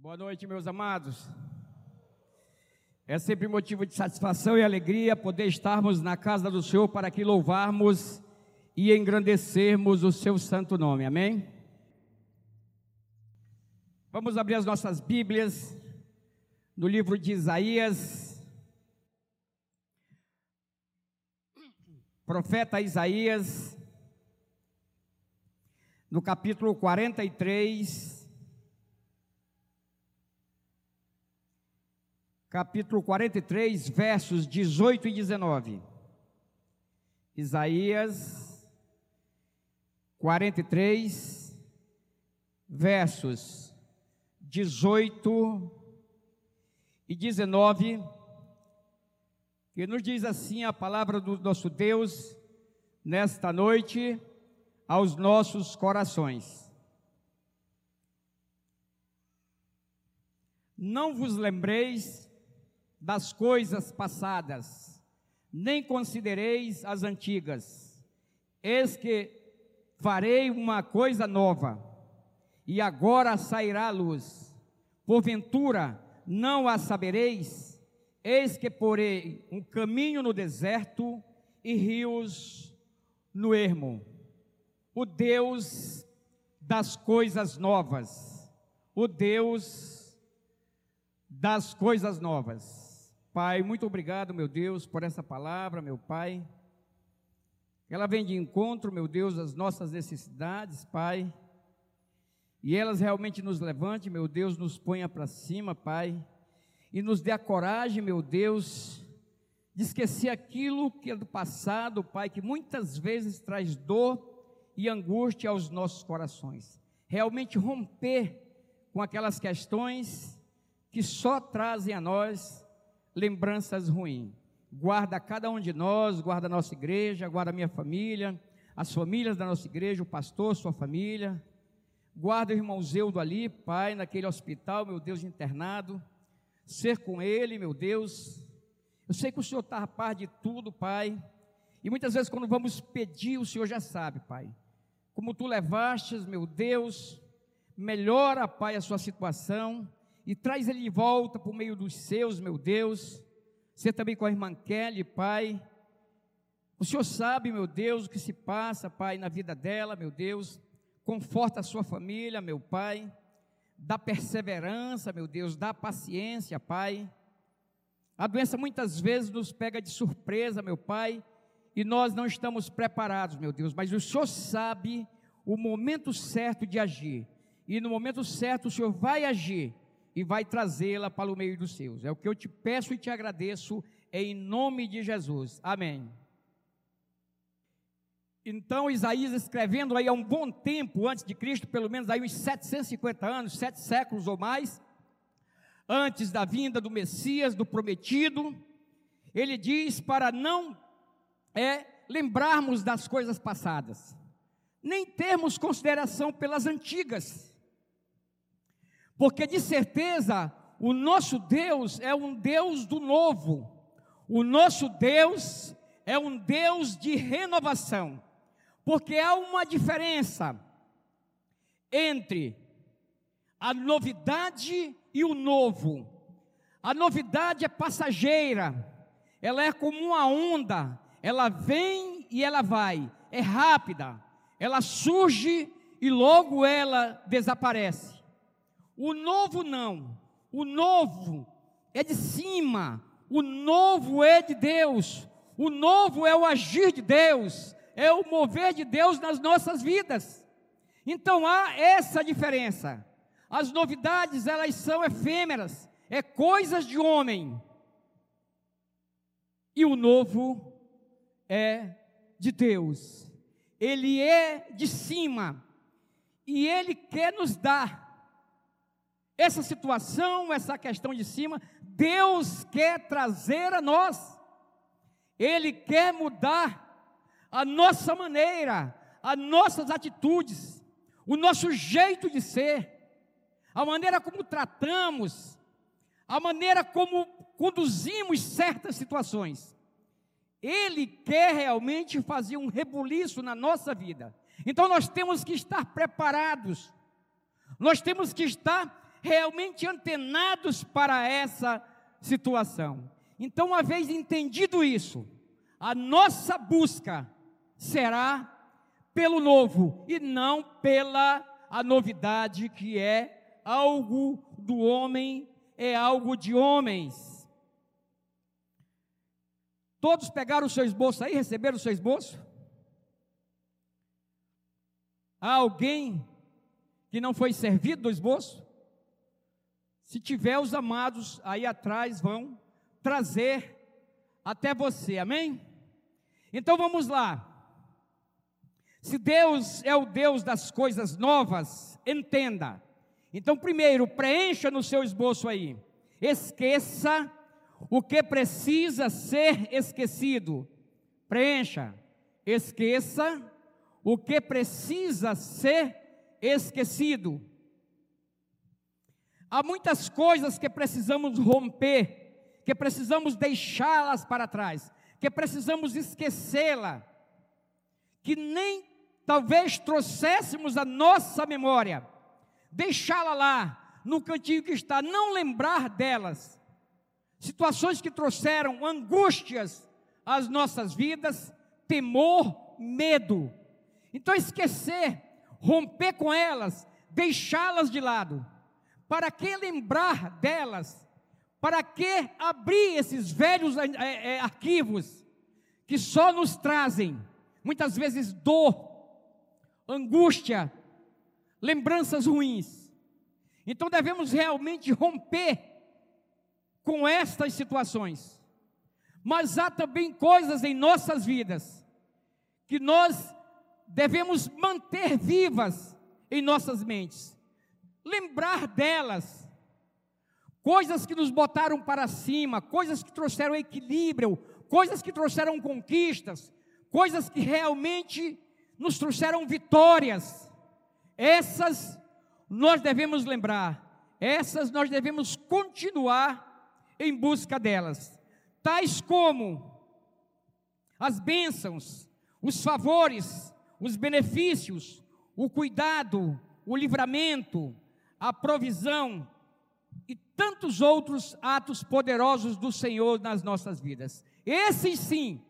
Boa noite, meus amados. É sempre motivo de satisfação e alegria poder estarmos na casa do Senhor para que louvarmos e engrandecermos o seu santo nome. Amém? Vamos abrir as nossas Bíblias no livro de Isaías. Profeta Isaías, no capítulo 43. Capítulo 43, versos 18 e 19. Isaías 43, versos 18 e 19, que nos diz assim a palavra do nosso Deus nesta noite aos nossos corações. Não vos lembreis das coisas passadas, nem considereis as antigas. Eis que farei uma coisa nova, e agora sairá a luz. Porventura não a sabereis? Eis que porei um caminho no deserto e rios no ermo. O Deus das coisas novas, o Deus das coisas novas. Pai, muito obrigado, meu Deus, por essa palavra, meu Pai. Ela vem de encontro, meu Deus, às nossas necessidades, Pai. E elas realmente nos levante, meu Deus, nos ponha para cima, Pai. E nos dê a coragem, meu Deus, de esquecer aquilo que é do passado, Pai, que muitas vezes traz dor e angústia aos nossos corações. Realmente romper com aquelas questões que só trazem a nós lembranças ruins. Guarda cada um de nós, guarda a nossa igreja, guarda a minha família, as famílias da nossa igreja, o pastor, sua família. Guarda o irmão Zeudo ali, Pai, naquele hospital, meu Deus, internado. Ser com ele, meu Deus. Eu sei que o Senhor está a par de tudo, Pai. E muitas vezes, quando vamos pedir, o Senhor já sabe, Pai. Como tu levastes, meu Deus, melhora, Pai, a sua situação e traz ele de volta por meio dos seus, meu Deus. Você também com a irmã Kelly, Pai. O Senhor sabe, meu Deus, o que se passa, Pai, na vida dela, meu Deus. Conforta a sua família, meu Pai. Dá perseverança, meu Deus, dá paciência, Pai. A doença muitas vezes nos pega de surpresa, meu Pai, e nós não estamos preparados, meu Deus, mas o Senhor sabe o momento certo de agir. E no momento certo o Senhor vai agir e vai trazê-la para o meio dos seus. É o que eu te peço e te agradeço em nome de Jesus. Amém. Então, Isaías escrevendo aí há um bom tempo antes de Cristo, pelo menos aí uns 750 anos, sete séculos ou mais, antes da vinda do Messias, do prometido, ele diz para não é lembrarmos das coisas passadas, nem termos consideração pelas antigas porque de certeza o nosso Deus é um Deus do novo, o nosso Deus é um Deus de renovação, porque há uma diferença entre a novidade e o novo. A novidade é passageira, ela é como uma onda, ela vem e ela vai, é rápida, ela surge e logo ela desaparece. O novo não. O novo é de cima. O novo é de Deus. O novo é o agir de Deus. É o mover de Deus nas nossas vidas. Então há essa diferença. As novidades, elas são efêmeras. É coisas de homem. E o novo é de Deus. Ele é de cima. E ele quer nos dar essa situação, essa questão de cima, Deus quer trazer a nós. Ele quer mudar a nossa maneira, as nossas atitudes, o nosso jeito de ser, a maneira como tratamos, a maneira como conduzimos certas situações. Ele quer realmente fazer um rebuliço na nossa vida. Então nós temos que estar preparados, nós temos que estar realmente antenados para essa situação. Então, uma vez entendido isso, a nossa busca será pelo novo e não pela a novidade que é algo do homem, é algo de homens. Todos pegaram o seu esboço aí, receberam o seu esboço? Há alguém que não foi servido do esboço? Se tiver, os amados aí atrás vão trazer até você, amém? Então vamos lá. Se Deus é o Deus das coisas novas, entenda. Então, primeiro, preencha no seu esboço aí. Esqueça o que precisa ser esquecido. Preencha. Esqueça o que precisa ser esquecido. Há muitas coisas que precisamos romper, que precisamos deixá-las para trás, que precisamos esquecê-la, que nem talvez trouxéssemos a nossa memória, deixá-la lá, no cantinho que está, não lembrar delas. Situações que trouxeram angústias às nossas vidas, temor, medo. Então, esquecer, romper com elas, deixá-las de lado. Para que lembrar delas? Para que abrir esses velhos é, é, arquivos que só nos trazem, muitas vezes, dor, angústia, lembranças ruins? Então devemos realmente romper com estas situações. Mas há também coisas em nossas vidas que nós devemos manter vivas em nossas mentes, lembrar delas, coisas que nos botaram para cima, coisas que trouxeram equilíbrio, coisas que trouxeram conquistas, coisas que realmente nos trouxeram vitórias. Essas nós devemos lembrar, essas nós devemos continuar em busca delas, tais como as bênçãos, os favores, os benefícios, o cuidado, o livramento, a provisão e tantos outros atos poderosos do Senhor nas nossas vidas. Esses sim,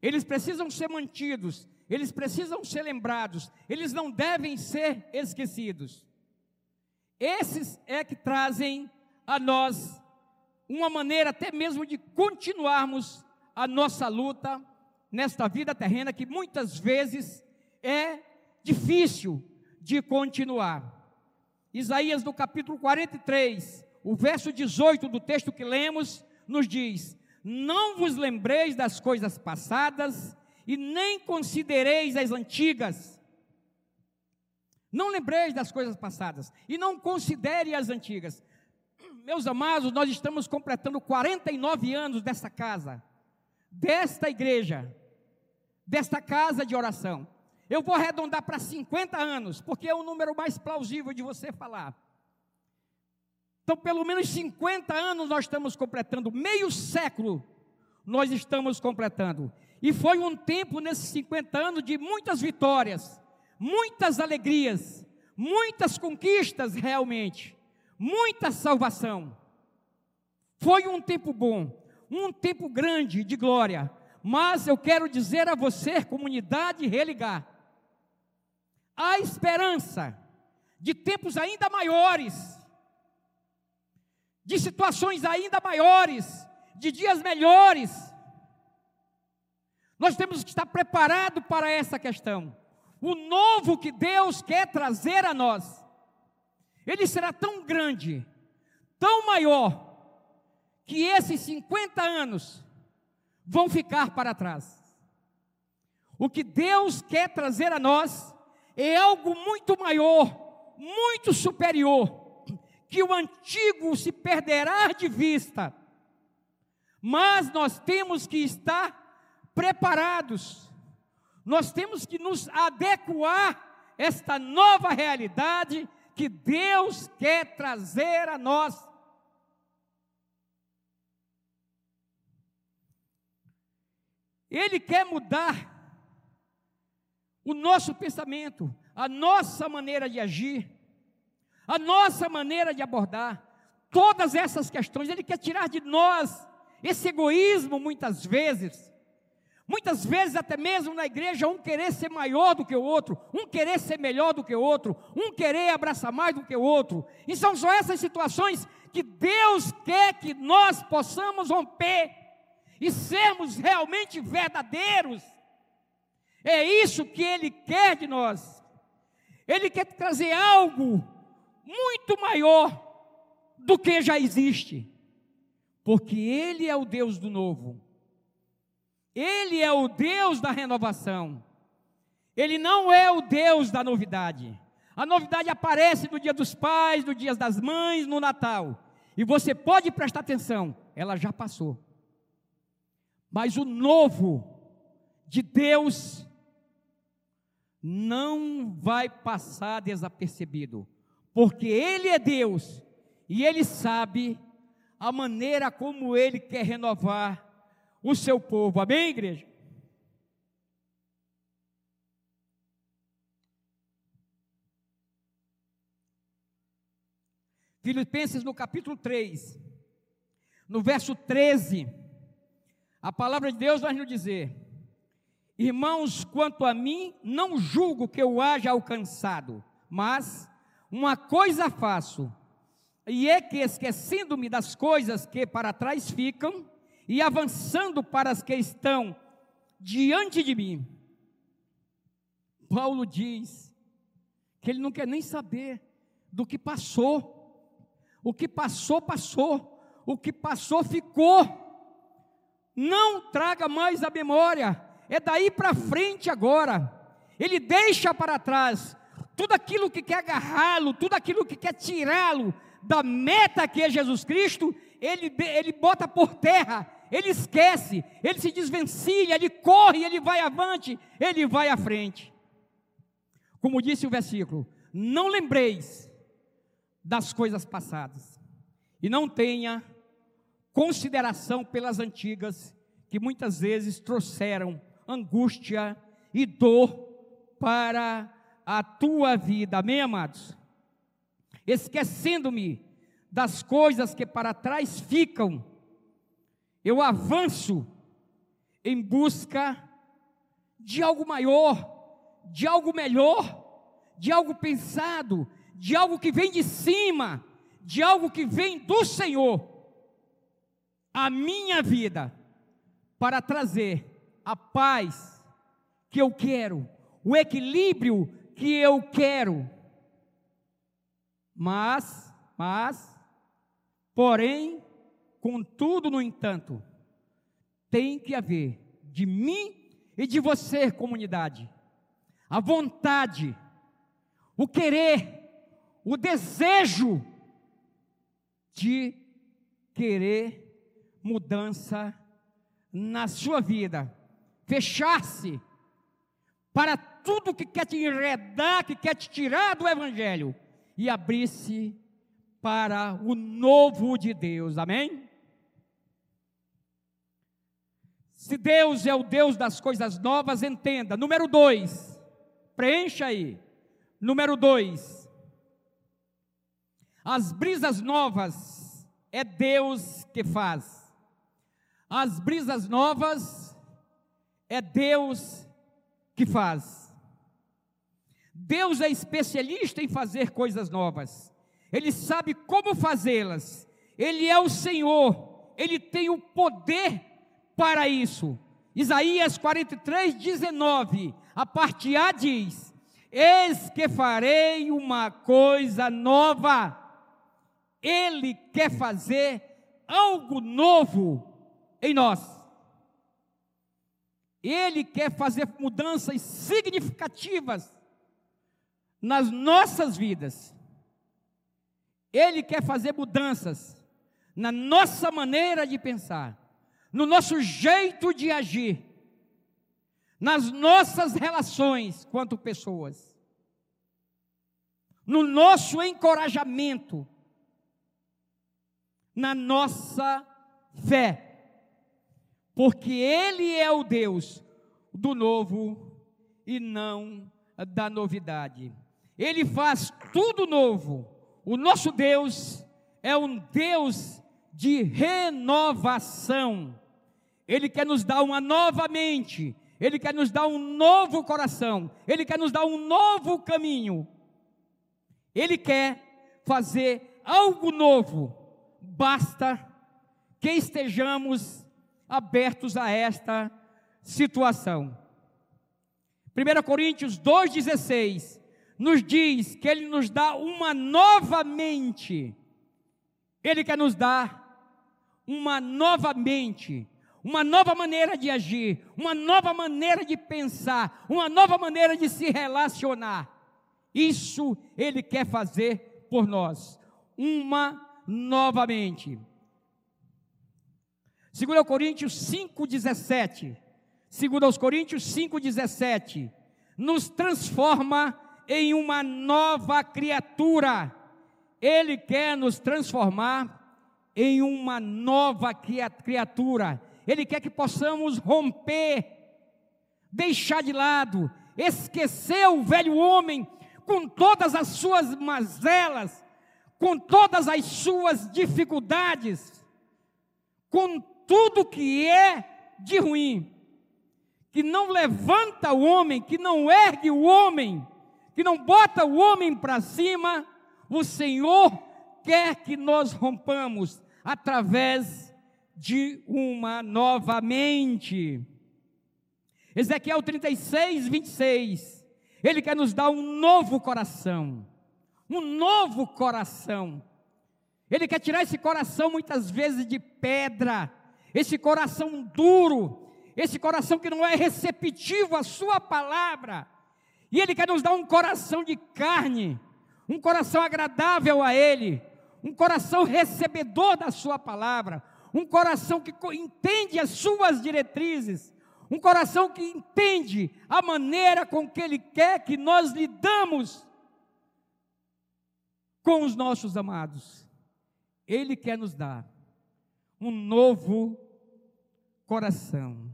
eles precisam ser mantidos, eles precisam ser lembrados, eles não devem ser esquecidos. Esses é que trazem a nós uma maneira até mesmo de continuarmos a nossa luta nesta vida terrena que muitas vezes é difícil de continuar. Isaías no capítulo 43, o verso 18 do texto que lemos, nos diz: Não vos lembreis das coisas passadas e nem considereis as antigas. Não lembreis das coisas passadas e não considere as antigas. Meus amados, nós estamos completando 49 anos desta casa, desta igreja, desta casa de oração. Eu vou arredondar para 50 anos, porque é o número mais plausível de você falar. Então, pelo menos 50 anos nós estamos completando, meio século nós estamos completando. E foi um tempo nesses 50 anos de muitas vitórias, muitas alegrias, muitas conquistas realmente, muita salvação. Foi um tempo bom, um tempo grande de glória. Mas eu quero dizer a você, comunidade religar, há esperança de tempos ainda maiores, de situações ainda maiores, de dias melhores. Nós temos que estar preparados para essa questão. O novo que Deus quer trazer a nós, ele será tão grande, tão maior, que esses 50 anos vão ficar para trás. O que Deus quer trazer a nós é algo muito maior, muito superior, que o antigo se perderá de vista. Mas nós temos que estar preparados, nós temos que nos adequar a esta nova realidade que Deus quer trazer a nós. Ele quer mudar o nosso pensamento, a nossa maneira de agir, a nossa maneira de abordar todas essas questões. Ele quer tirar de nós esse egoísmo, muitas vezes. Muitas vezes, até mesmo na igreja, um querer ser maior do que o outro, um querer ser melhor do que o outro, um querer abraçar mais do que o outro. E são só essas situações que Deus quer que nós possamos romper e sermos realmente verdadeiros. É isso que Ele quer de nós. Ele quer trazer algo muito maior do que já existe, porque Ele é o Deus do novo, Ele é o Deus da renovação, Ele não é o Deus da novidade. A novidade aparece no dia dos pais, no dia das mães, no Natal, e você pode prestar atenção, ela já passou. Mas o novo de Deus não vai passar desapercebido, porque Ele é Deus e Ele sabe a maneira como Ele quer renovar o seu povo. Amém, igreja? Filipenses no capítulo 3, no verso 13, a palavra de Deus vai nos dizer: Irmãos, quanto a mim, não julgo que eu haja alcançado, mas uma coisa faço, e é que esquecendo-me das coisas que para trás ficam, e avançando para as que estão diante de mim. Paulo diz que ele não quer nem saber do que passou. O que passou, passou. O que passou, ficou. Não traga mais a memória é daí para frente agora. Ele deixa para trás tudo aquilo que quer agarrá-lo, tudo aquilo que quer tirá-lo da meta que é Jesus Cristo, ele, ele bota por terra, ele esquece, ele se desvencilha, ele corre, ele vai avante, ele vai à frente. Como disse o versículo: Não lembreis das coisas passadas, e não tenha consideração pelas antigas, que muitas vezes trouxeram angústia e dor para a tua vida. Amém, amados? Esquecendo-me das coisas que para trás ficam, eu avanço em busca de algo maior, de algo melhor, de algo pensado, de algo que vem de cima, de algo que vem do Senhor. A minha vida para trazer a paz que eu quero, o equilíbrio que eu quero. Mas, mas, porém, contudo, no entanto, tem que haver de mim e de você, comunidade, a vontade, o querer, o desejo de querer mudança na sua vida fechar-se para tudo que quer te enredar, que quer te tirar do Evangelho, e abrir-se para o novo de Deus, amém? Se Deus é o Deus das coisas novas, entenda. Número dois, preencha aí. Número dois, as brisas novas é Deus que faz. As brisas novas é Deus que faz. Deus é especialista em fazer coisas novas. Ele sabe como fazê-las. Ele é o Senhor. Ele tem o poder para isso. Isaías 43, 19, a parte A diz: Eis que farei uma coisa nova. Ele quer fazer algo novo em nós. Ele quer fazer mudanças significativas nas nossas vidas. Ele quer fazer mudanças na nossa maneira de pensar, no nosso jeito de agir, nas nossas relações quanto pessoas, no nosso encorajamento, na nossa fé porque Ele é o Deus do novo e não da novidade. Ele faz tudo novo. o nosso Deus é um Deus de renovação. Ele quer nos dar uma nova mente, Ele quer nos dar um novo coração, Ele quer nos dar um novo caminho. Ele quer fazer algo novo, basta que estejamos abertos a esta situação. 1 Coríntios 2,16 nos diz que Ele nos dá uma nova mente, Ele quer nos dar uma nova mente, uma nova maneira de agir, uma nova maneira de pensar, uma nova maneira de se relacionar. Isso Ele quer fazer por nós, uma novamente. 2 Coríntios 5,17. 2 Coríntios 5,17. Nos transforma em uma nova criatura. Ele quer nos transformar em uma nova criatura. Ele quer que possamos romper, deixar de lado, esquecer o velho homem com todas as suas mazelas, com todas as suas dificuldades, com tudo que é de ruim, que não levanta o homem, que não ergue o homem, que não bota o homem para cima, o Senhor quer que nós rompamos através de uma nova mente. Ezequiel 36, 26. Ele quer nos dar um novo coração. Um novo coração. Ele quer tirar esse coração muitas vezes de pedra esse coração duro, esse coração que não é receptivo à Sua palavra, e Ele quer nos dar um coração de carne, um coração agradável a Ele, um coração recebedor da Sua palavra, um coração que entende as Suas diretrizes, um coração que entende a maneira com que Ele quer que nós lidamos com os nossos amados. Ele quer nos dar um novo coração.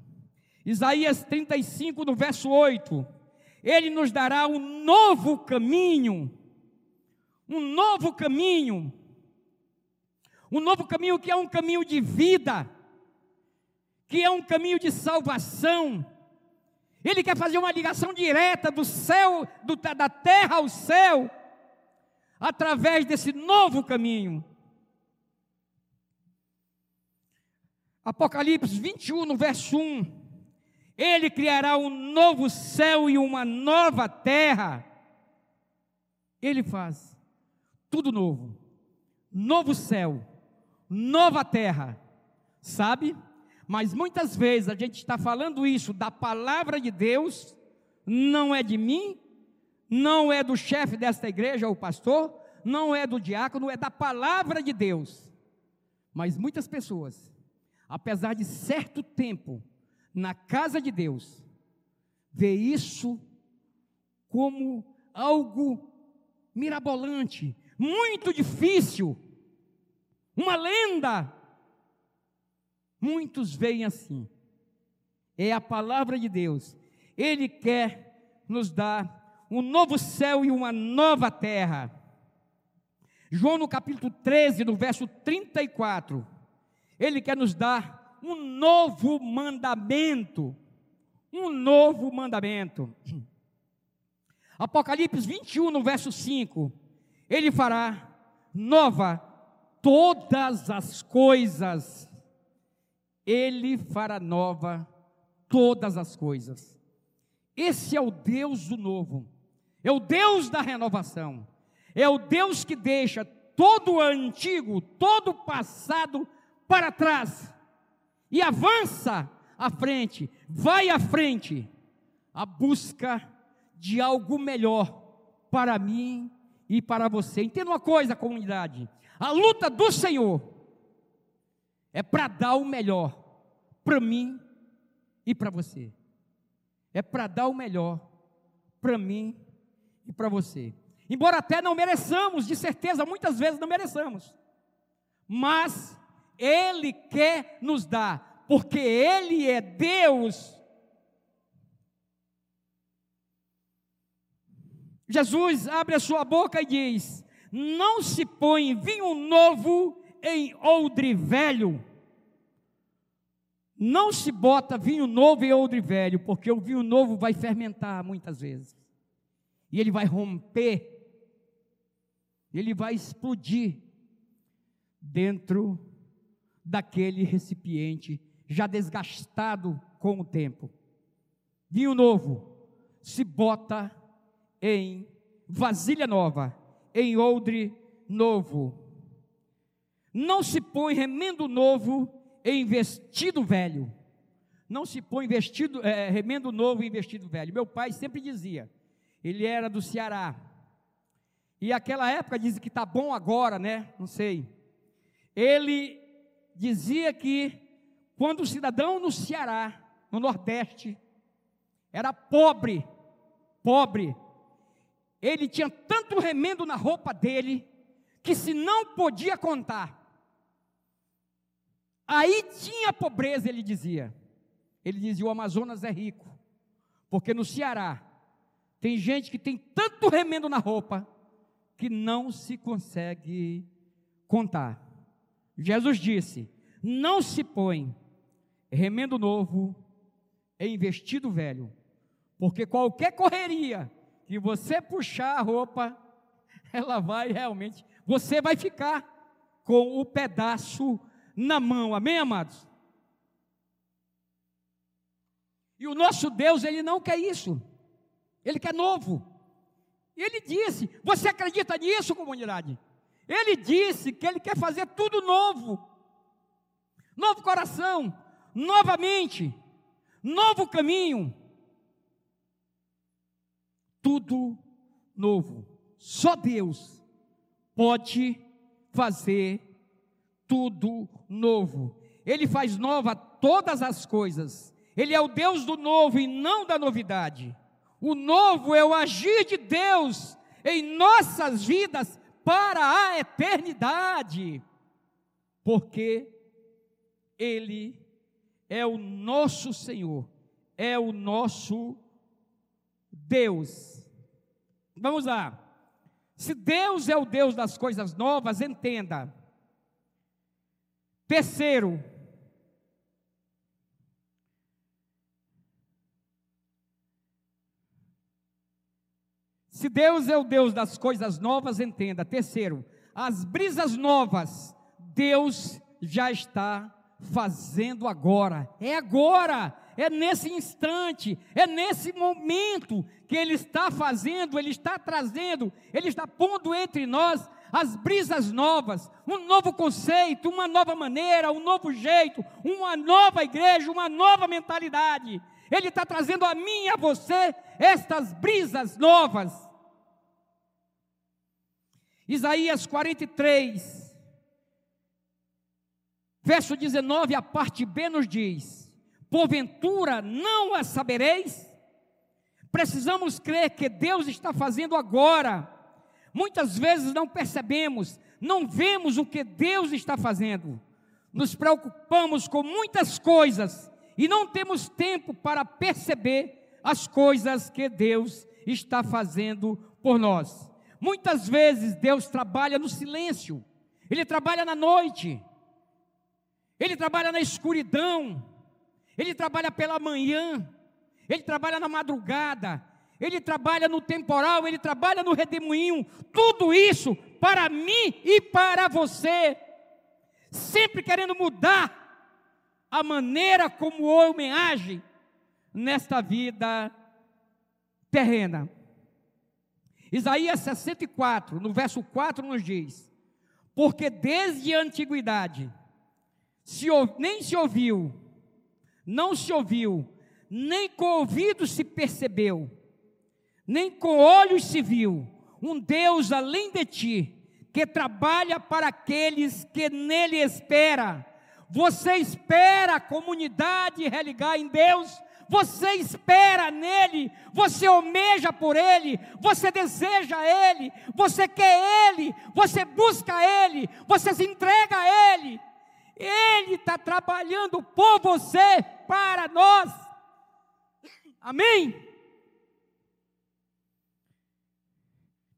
Isaías 35, no verso 8: Ele nos dará um novo caminho, um novo caminho, um novo caminho que é um caminho de vida, que é um caminho de salvação. Ele quer fazer uma ligação direta do céu, do, da terra ao céu, através desse novo caminho. Apocalipse 21, no verso 1. Ele criará um novo céu e uma nova terra. Ele faz tudo novo. Novo céu, nova terra. Sabe? Mas muitas vezes a gente está falando isso da palavra de Deus, não é de mim, não é do chefe desta igreja, o pastor, não é do diácono, é da palavra de Deus. Mas muitas pessoas apesar de certo tempo na casa de Deus, vê isso como algo mirabolante, muito difícil, uma lenda. Muitos veem assim. É a palavra de Deus. Ele quer nos dar um novo céu e uma nova terra. João no capítulo 13, no verso 34, ele quer nos dar um novo mandamento. Um novo mandamento. Apocalipse 21, no verso 5. Ele fará nova todas as coisas. Ele fará nova todas as coisas. Esse é o Deus do novo. É o Deus da renovação. É o Deus que deixa todo o antigo, todo o passado para trás e avança à frente, vai à frente, a busca de algo melhor para mim e para você. Entenda uma coisa, comunidade: a luta do Senhor é para dar o melhor para mim e para você. É para dar o melhor para mim e para você. Embora até não mereçamos, de certeza, muitas vezes não mereçamos, mas ele quer nos dar, porque Ele é Deus. Jesus abre a sua boca e diz: Não se põe vinho novo em odre velho. Não se bota vinho novo em odre velho, porque o vinho novo vai fermentar muitas vezes. E ele vai romper, ele vai explodir dentro daquele recipiente já desgastado com o tempo. Vinho novo se bota em vasilha nova, em odre novo. Não se põe remendo novo em vestido velho. Não se põe vestido, é, remendo novo em vestido velho. Meu pai sempre dizia, ele era do Ceará. E aquela época dizem que tá bom agora, né? Não sei. Ele dizia que quando o cidadão no Ceará, no Nordeste, era pobre, pobre, ele tinha tanto remendo na roupa dele que se não podia contar. Aí tinha pobreza, ele dizia. Ele dizia: o Amazonas é rico, porque no Ceará tem gente que tem tanto remendo na roupa que não se consegue contar. Jesus disse: não se põe remendo novo em vestido velho, porque qualquer correria que você puxar a roupa, ela vai realmente, você vai ficar com o pedaço na mão, amém, amados? E o nosso Deus, ele não quer isso, ele quer novo. E ele disse: Você acredita nisso, comunidade? Ele disse que ele quer fazer tudo novo, novo coração, novamente, novo caminho, tudo novo. Só Deus pode fazer tudo novo. Ele faz nova todas as coisas. Ele é o Deus do novo e não da novidade. O novo é o agir de Deus em nossas vidas para a eternidade. Porque Ele é o nosso Senhor, é o nosso Deus. Vamos lá. Se Deus é o Deus das coisas novas, entenda Terceiro, se Deus é o Deus das coisas novas, entenda. Terceiro, as brisas novas, Deus já está fazendo agora. É agora, é nesse instante, é nesse momento que Ele está fazendo, Ele está trazendo, Ele está pondo entre nós as brisas novas, um novo conceito, uma nova maneira, um novo jeito, uma nova igreja, uma nova mentalidade. Ele está trazendo a mim e a você estas brisas novas. Isaías 43, verso 19, a parte B nos diz: Porventura não a sabereis? Precisamos crer que Deus está fazendo agora Muitas vezes não percebemos, não vemos o que Deus está fazendo. Nos preocupamos com muitas coisas e não temos tempo para perceber as coisas que Deus está fazendo por nós. Muitas vezes Deus trabalha no silêncio, Ele trabalha na noite, Ele trabalha na escuridão, Ele trabalha pela manhã, Ele trabalha na madrugada, ele trabalha no temporal, ele trabalha no redemoinho, tudo isso para mim e para você, sempre querendo mudar a maneira como o homem age nesta vida terrena. Isaías 64, no verso 4, nos diz: Porque desde a antiguidade se, nem se ouviu, não se ouviu, nem com ouvido se percebeu, nem com olhos se viu um Deus além de ti, que trabalha para aqueles que nele espera. Você espera a comunidade religar em Deus? Você espera nele, você almeja por ele, você deseja ele, você quer ele, você busca ele, você se entrega a ele. Ele está trabalhando por você, para nós. Amém?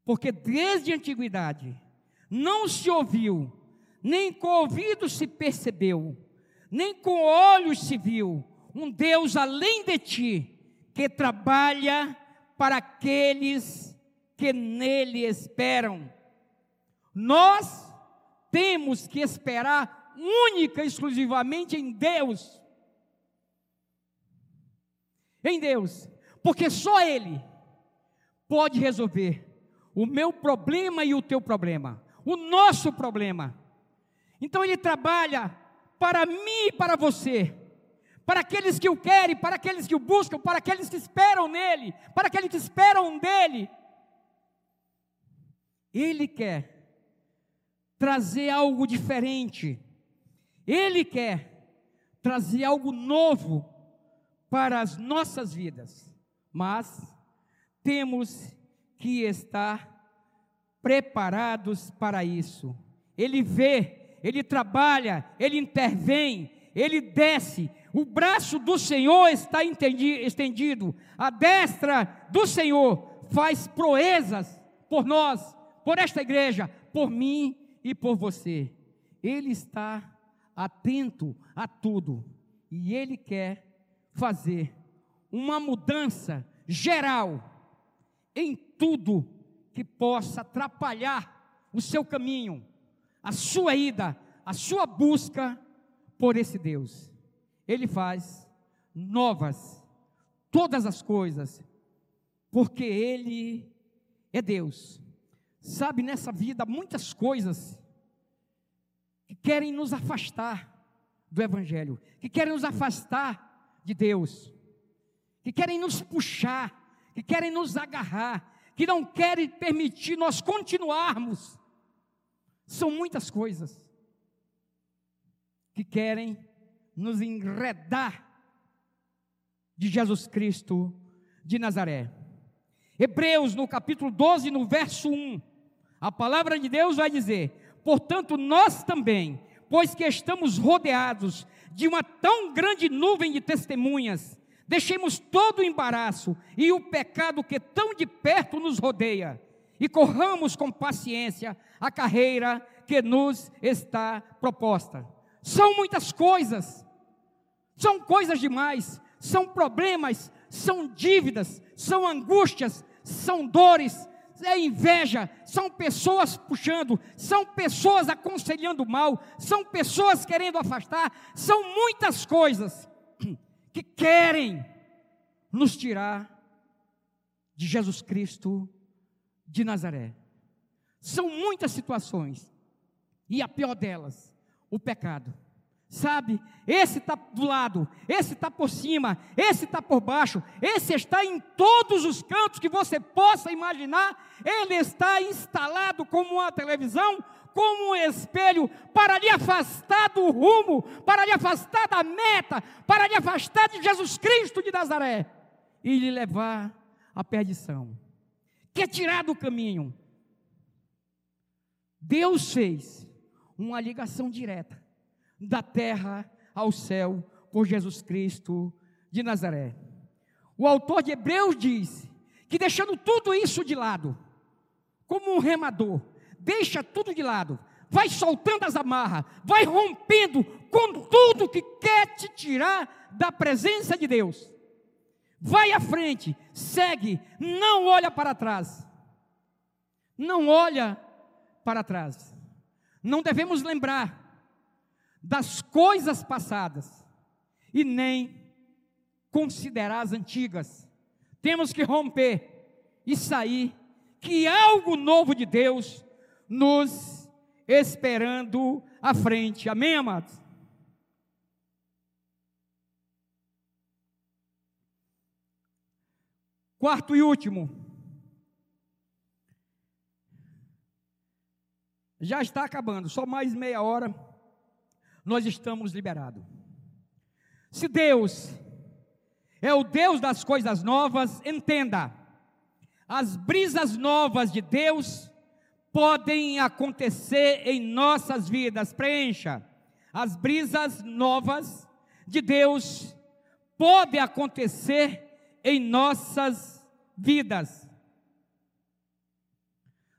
Porque desde a antiguidade não se ouviu, nem com ouvidos se percebeu, nem com olhos se viu, um Deus além de ti, que trabalha para aqueles que nele esperam. Nós temos que esperar única e exclusivamente em Deus. Em Deus, porque só Ele pode resolver o meu problema e o teu problema, o nosso problema. Então Ele trabalha para mim e para você, para aqueles que o querem, para aqueles que o buscam, para aqueles que esperam nele, para aqueles que esperam dele. Ele quer trazer algo diferente, ele quer trazer algo novo para as nossas vidas, mas temos que estar preparados para isso. Ele vê, ele trabalha, ele intervém, ele desce. O braço do Senhor está estendido, a destra do Senhor faz proezas por nós, por esta igreja, por mim e por você. Ele está atento a tudo e ele quer fazer uma mudança geral em tudo que possa atrapalhar o seu caminho, a sua ida, a sua busca por esse Deus. Ele faz novas todas as coisas, porque Ele é Deus. Sabe, nessa vida, muitas coisas que querem nos afastar do Evangelho, que querem nos afastar de Deus, que querem nos puxar, que querem nos agarrar, que não querem permitir nós continuarmos. São muitas coisas que querem nos enredar de Jesus Cristo de Nazaré. Hebreus, no capítulo 12, no verso 1, a palavra de Deus vai dizer: Portanto, nós também, pois que estamos rodeados de uma tão grande nuvem de testemunhas, deixemos todo o embaraço e o pecado que tão de perto nos rodeia, e corramos com paciência a carreira que nos está proposta. São muitas coisas, são coisas demais, são problemas, são dívidas, são angústias, são dores, é inveja, são pessoas puxando, são pessoas aconselhando mal, são pessoas querendo afastar, são muitas coisas que querem nos tirar de Jesus Cristo de Nazaré. São muitas situações, e a pior delas, o pecado. Sabe, esse está do lado, esse está por cima, esse está por baixo, esse está em todos os cantos que você possa imaginar, ele está instalado como uma televisão, como um espelho, para lhe afastar do rumo, para lhe afastar da meta, para lhe afastar de Jesus Cristo de Nazaré e lhe levar à perdição. Quer tirar do caminho. Deus fez uma ligação direta da terra ao céu por Jesus Cristo de Nazaré. O autor de Hebreus diz que deixando tudo isso de lado, como um remador, deixa tudo de lado, vai soltando as amarras, vai rompendo com tudo que quer te tirar da presença de Deus. Vai à frente, segue, não olha para trás. Não olha para trás. Não devemos lembrar das coisas passadas e nem considerar as antigas. Temos que romper e sair, que algo novo de Deus nos esperando à frente. Amém, amados? Quarto e último. Já está acabando, só mais meia hora nós estamos liberados. Se Deus é o Deus das coisas novas, entenda, as brisas novas de Deus podem acontecer em nossas vidas, preencha. As brisas novas de Deus podem acontecer em nossas vidas.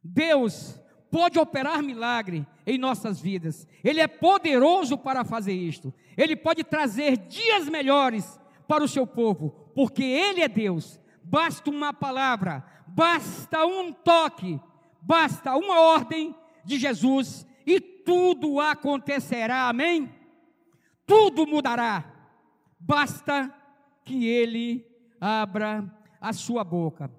Deus pode operar milagre em nossas vidas. Ele é poderoso para fazer isto. Ele pode trazer dias melhores para o seu povo, porque Ele é Deus. Basta uma palavra, basta um toque, basta uma ordem de Jesus e tudo acontecerá. Amém? Tudo mudará. Basta que Ele abra a sua boca.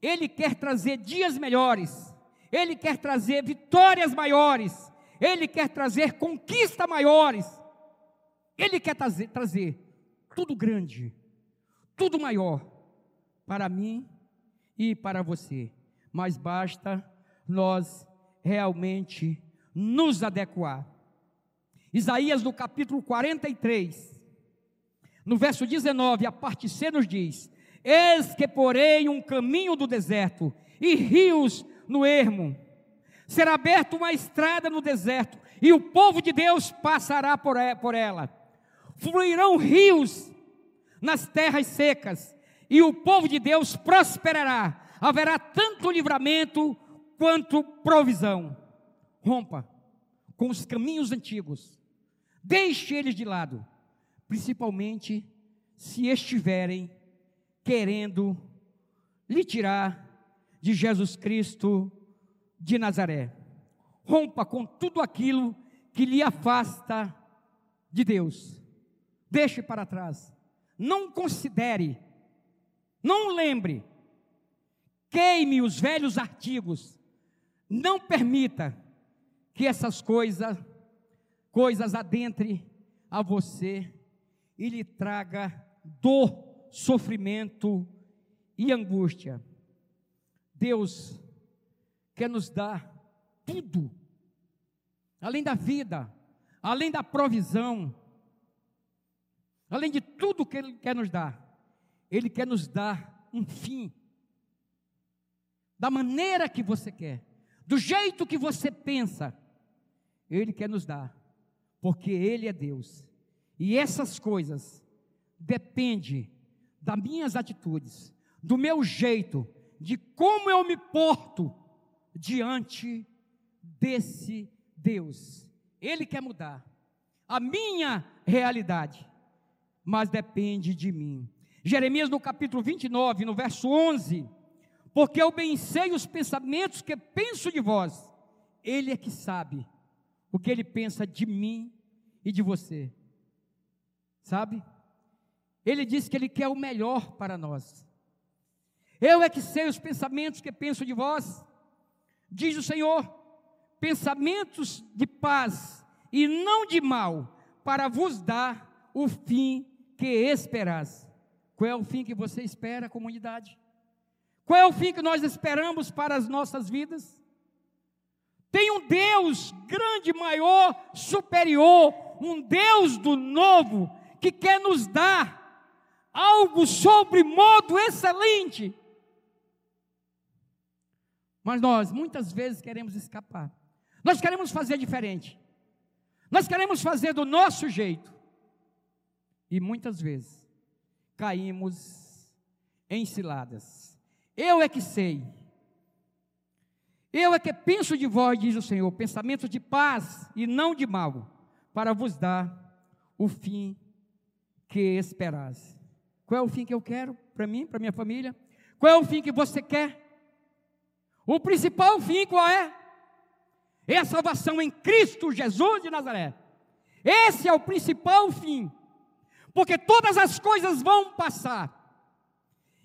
Ele quer trazer dias melhores ele quer trazer vitórias maiores, Ele quer trazer conquistas maiores, Ele quer trazer, trazer tudo grande, tudo maior para mim e para você, mas basta nós realmente nos adequar. Isaías no capítulo 43, no verso 19, a parte C nos diz: Eis que porém um caminho do deserto e rios no ermo. Será aberta uma estrada no deserto, e o povo de Deus passará por ela. Fluirão rios nas terras secas, e o povo de Deus prosperará. Haverá tanto livramento quanto provisão. Rompa com os caminhos antigos, deixe eles de lado, principalmente se estiverem querendo lhe tirar de Jesus Cristo de Nazaré. Rompa com tudo aquilo que lhe afasta de Deus. Deixe para trás. Não considere, não lembre. Queime os velhos artigos. Não permita que essas coisas, coisas adentre a você e lhe traga dor, sofrimento e angústia. Deus quer nos dar tudo, além da vida, além da provisão, além de tudo que Ele quer nos dar, Ele quer nos dar um fim, da maneira que você quer, do jeito que você pensa, Ele quer nos dar, porque Ele é Deus, e essas coisas dependem das minhas atitudes, do meu jeito, de como eu me porto diante desse Deus. Ele quer mudar a minha realidade, mas depende de mim. Jeremias no capítulo 29, no verso 11: Porque eu bem sei os pensamentos que penso de vós, Ele é que sabe o que Ele pensa de mim e de você, sabe? Ele diz que Ele quer o melhor para nós. Eu é que sei os pensamentos que penso de vós, diz o Senhor, pensamentos de paz e não de mal, para vos dar o fim que esperais. Qual é o fim que você espera, comunidade? Qual é o fim que nós esperamos para as nossas vidas? Tem um Deus grande, maior, superior, um Deus do novo, que quer nos dar algo sobre modo excelente mas nós muitas vezes queremos escapar. Nós queremos fazer diferente. Nós queremos fazer do nosso jeito. E muitas vezes caímos em ciladas. Eu é que sei. Eu é que penso de vós, diz o Senhor, pensamentos de paz e não de mal, para vos dar o fim que esperais. Qual é o fim que eu quero para mim, para minha família? Qual é o fim que você quer? O principal fim qual é? É a salvação em Cristo Jesus de Nazaré. Esse é o principal fim. Porque todas as coisas vão passar.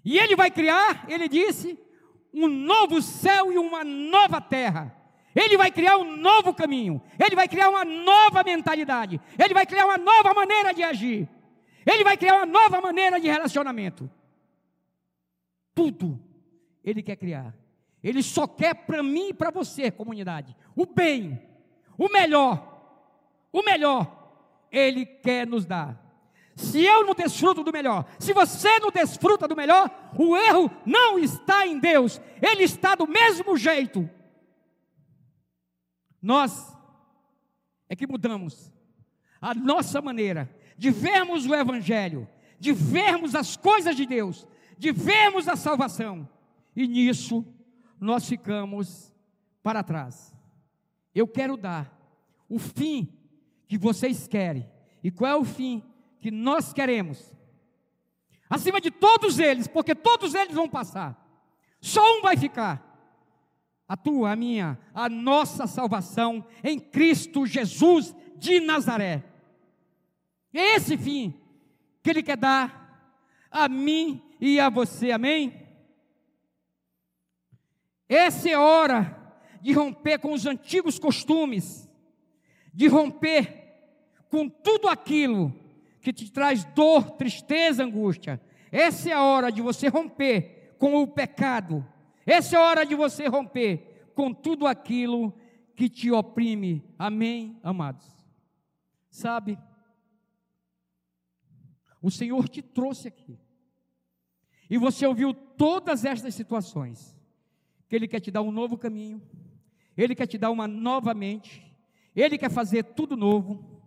E ele vai criar, ele disse, um novo céu e uma nova terra. Ele vai criar um novo caminho. Ele vai criar uma nova mentalidade. Ele vai criar uma nova maneira de agir. Ele vai criar uma nova maneira de relacionamento. Tudo ele quer criar. Ele só quer para mim e para você, comunidade, o bem, o melhor, o melhor, Ele quer nos dar. Se eu não desfruto do melhor, se você não desfruta do melhor, o erro não está em Deus, ele está do mesmo jeito. Nós é que mudamos a nossa maneira de vermos o Evangelho, de vermos as coisas de Deus, de vermos a salvação, e nisso nós ficamos para trás. Eu quero dar o fim que vocês querem. E qual é o fim que nós queremos? Acima de todos eles, porque todos eles vão passar. Só um vai ficar. A tua, a minha, a nossa salvação em Cristo Jesus de Nazaré. É esse fim que Ele quer dar a mim e a você, amém? Essa é hora de romper com os antigos costumes, de romper com tudo aquilo que te traz dor, tristeza, angústia. Essa é a hora de você romper com o pecado. Essa é a hora de você romper com tudo aquilo que te oprime. Amém, amados? Sabe? O Senhor te trouxe aqui. E você ouviu todas estas situações. Que Ele quer te dar um novo caminho. Ele quer te dar uma nova mente. Ele quer fazer tudo novo.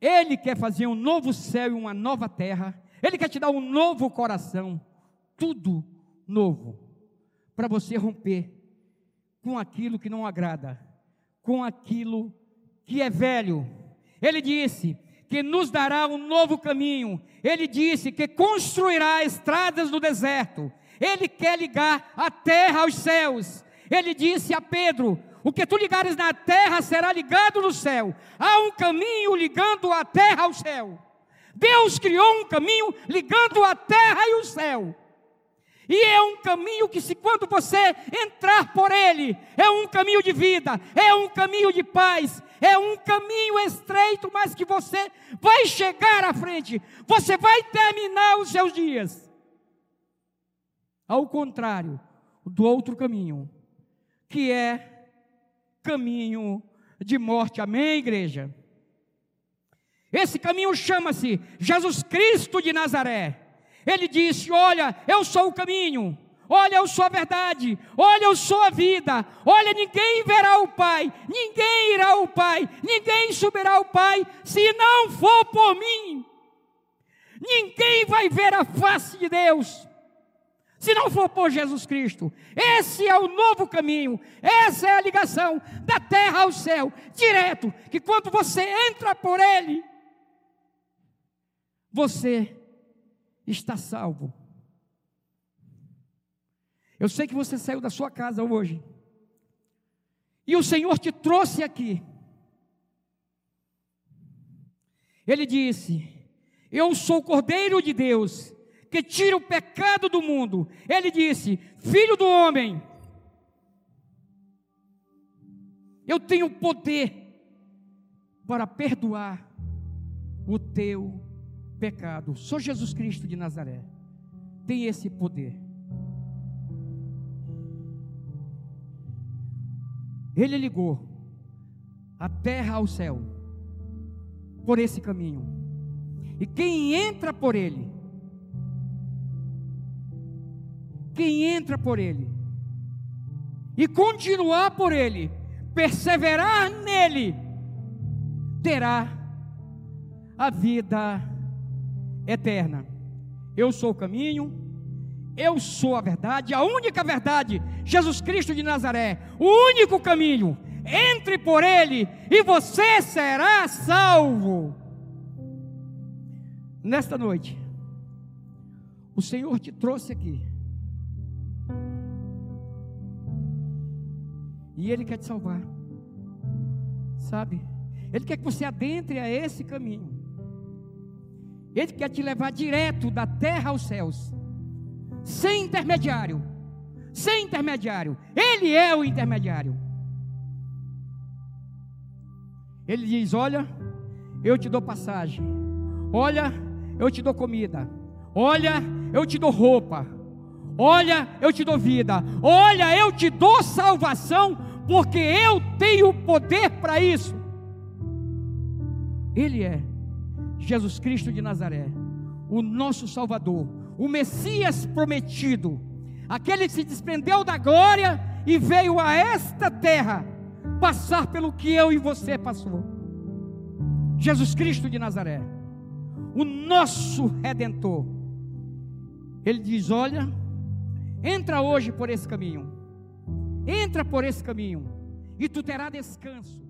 Ele quer fazer um novo céu e uma nova terra. Ele quer te dar um novo coração. Tudo novo. Para você romper com aquilo que não agrada. Com aquilo que é velho. Ele disse: que nos dará um novo caminho. Ele disse que construirá estradas no deserto. Ele quer ligar a terra aos céus. Ele disse a Pedro: O que tu ligares na terra será ligado no céu. Há um caminho ligando a terra ao céu. Deus criou um caminho ligando a terra e o céu. E é um caminho que, se quando você entrar por ele, é um caminho de vida, é um caminho de paz, é um caminho estreito, mas que você vai chegar à frente, você vai terminar os seus dias. Ao contrário do outro caminho, que é caminho de morte. Amém, igreja? Esse caminho chama-se Jesus Cristo de Nazaré. Ele disse: Olha, eu sou o caminho, olha, eu sou a verdade, olha, eu sou a vida, olha, ninguém verá o Pai, ninguém irá ao Pai, ninguém subirá ao Pai, se não for por mim. Ninguém vai ver a face de Deus, se não for por Jesus Cristo. Esse é o novo caminho, essa é a ligação da terra ao céu, direto, que quando você entra por Ele, você está salvo. Eu sei que você saiu da sua casa hoje. E o Senhor te trouxe aqui. Ele disse: Eu sou o Cordeiro de Deus, que tira o pecado do mundo. Ele disse: Filho do homem, eu tenho poder para perdoar o teu pecado. Só Jesus Cristo de Nazaré tem esse poder. Ele ligou a terra ao céu por esse caminho. E quem entra por ele, quem entra por ele e continuar por ele, perseverar nele, terá a vida eterna. Eu sou o caminho, eu sou a verdade, a única verdade, Jesus Cristo de Nazaré, o único caminho. Entre por ele e você será salvo. Nesta noite, o Senhor te trouxe aqui. E Ele quer te salvar. Sabe? Ele quer que você adentre a esse caminho. Ele quer te levar direto da terra aos céus, sem intermediário. Sem intermediário. Ele é o intermediário. Ele diz: Olha, eu te dou passagem. Olha, eu te dou comida. Olha, eu te dou roupa. Olha, eu te dou vida. Olha, eu te dou salvação, porque eu tenho poder para isso. Ele é Jesus Cristo de Nazaré, o nosso Salvador, o Messias prometido, aquele que se desprendeu da glória e veio a esta terra passar pelo que eu e você passou. Jesus Cristo de Nazaré, o nosso redentor. Ele diz: Olha, entra hoje por esse caminho, Entra por esse caminho e tu terás descanso.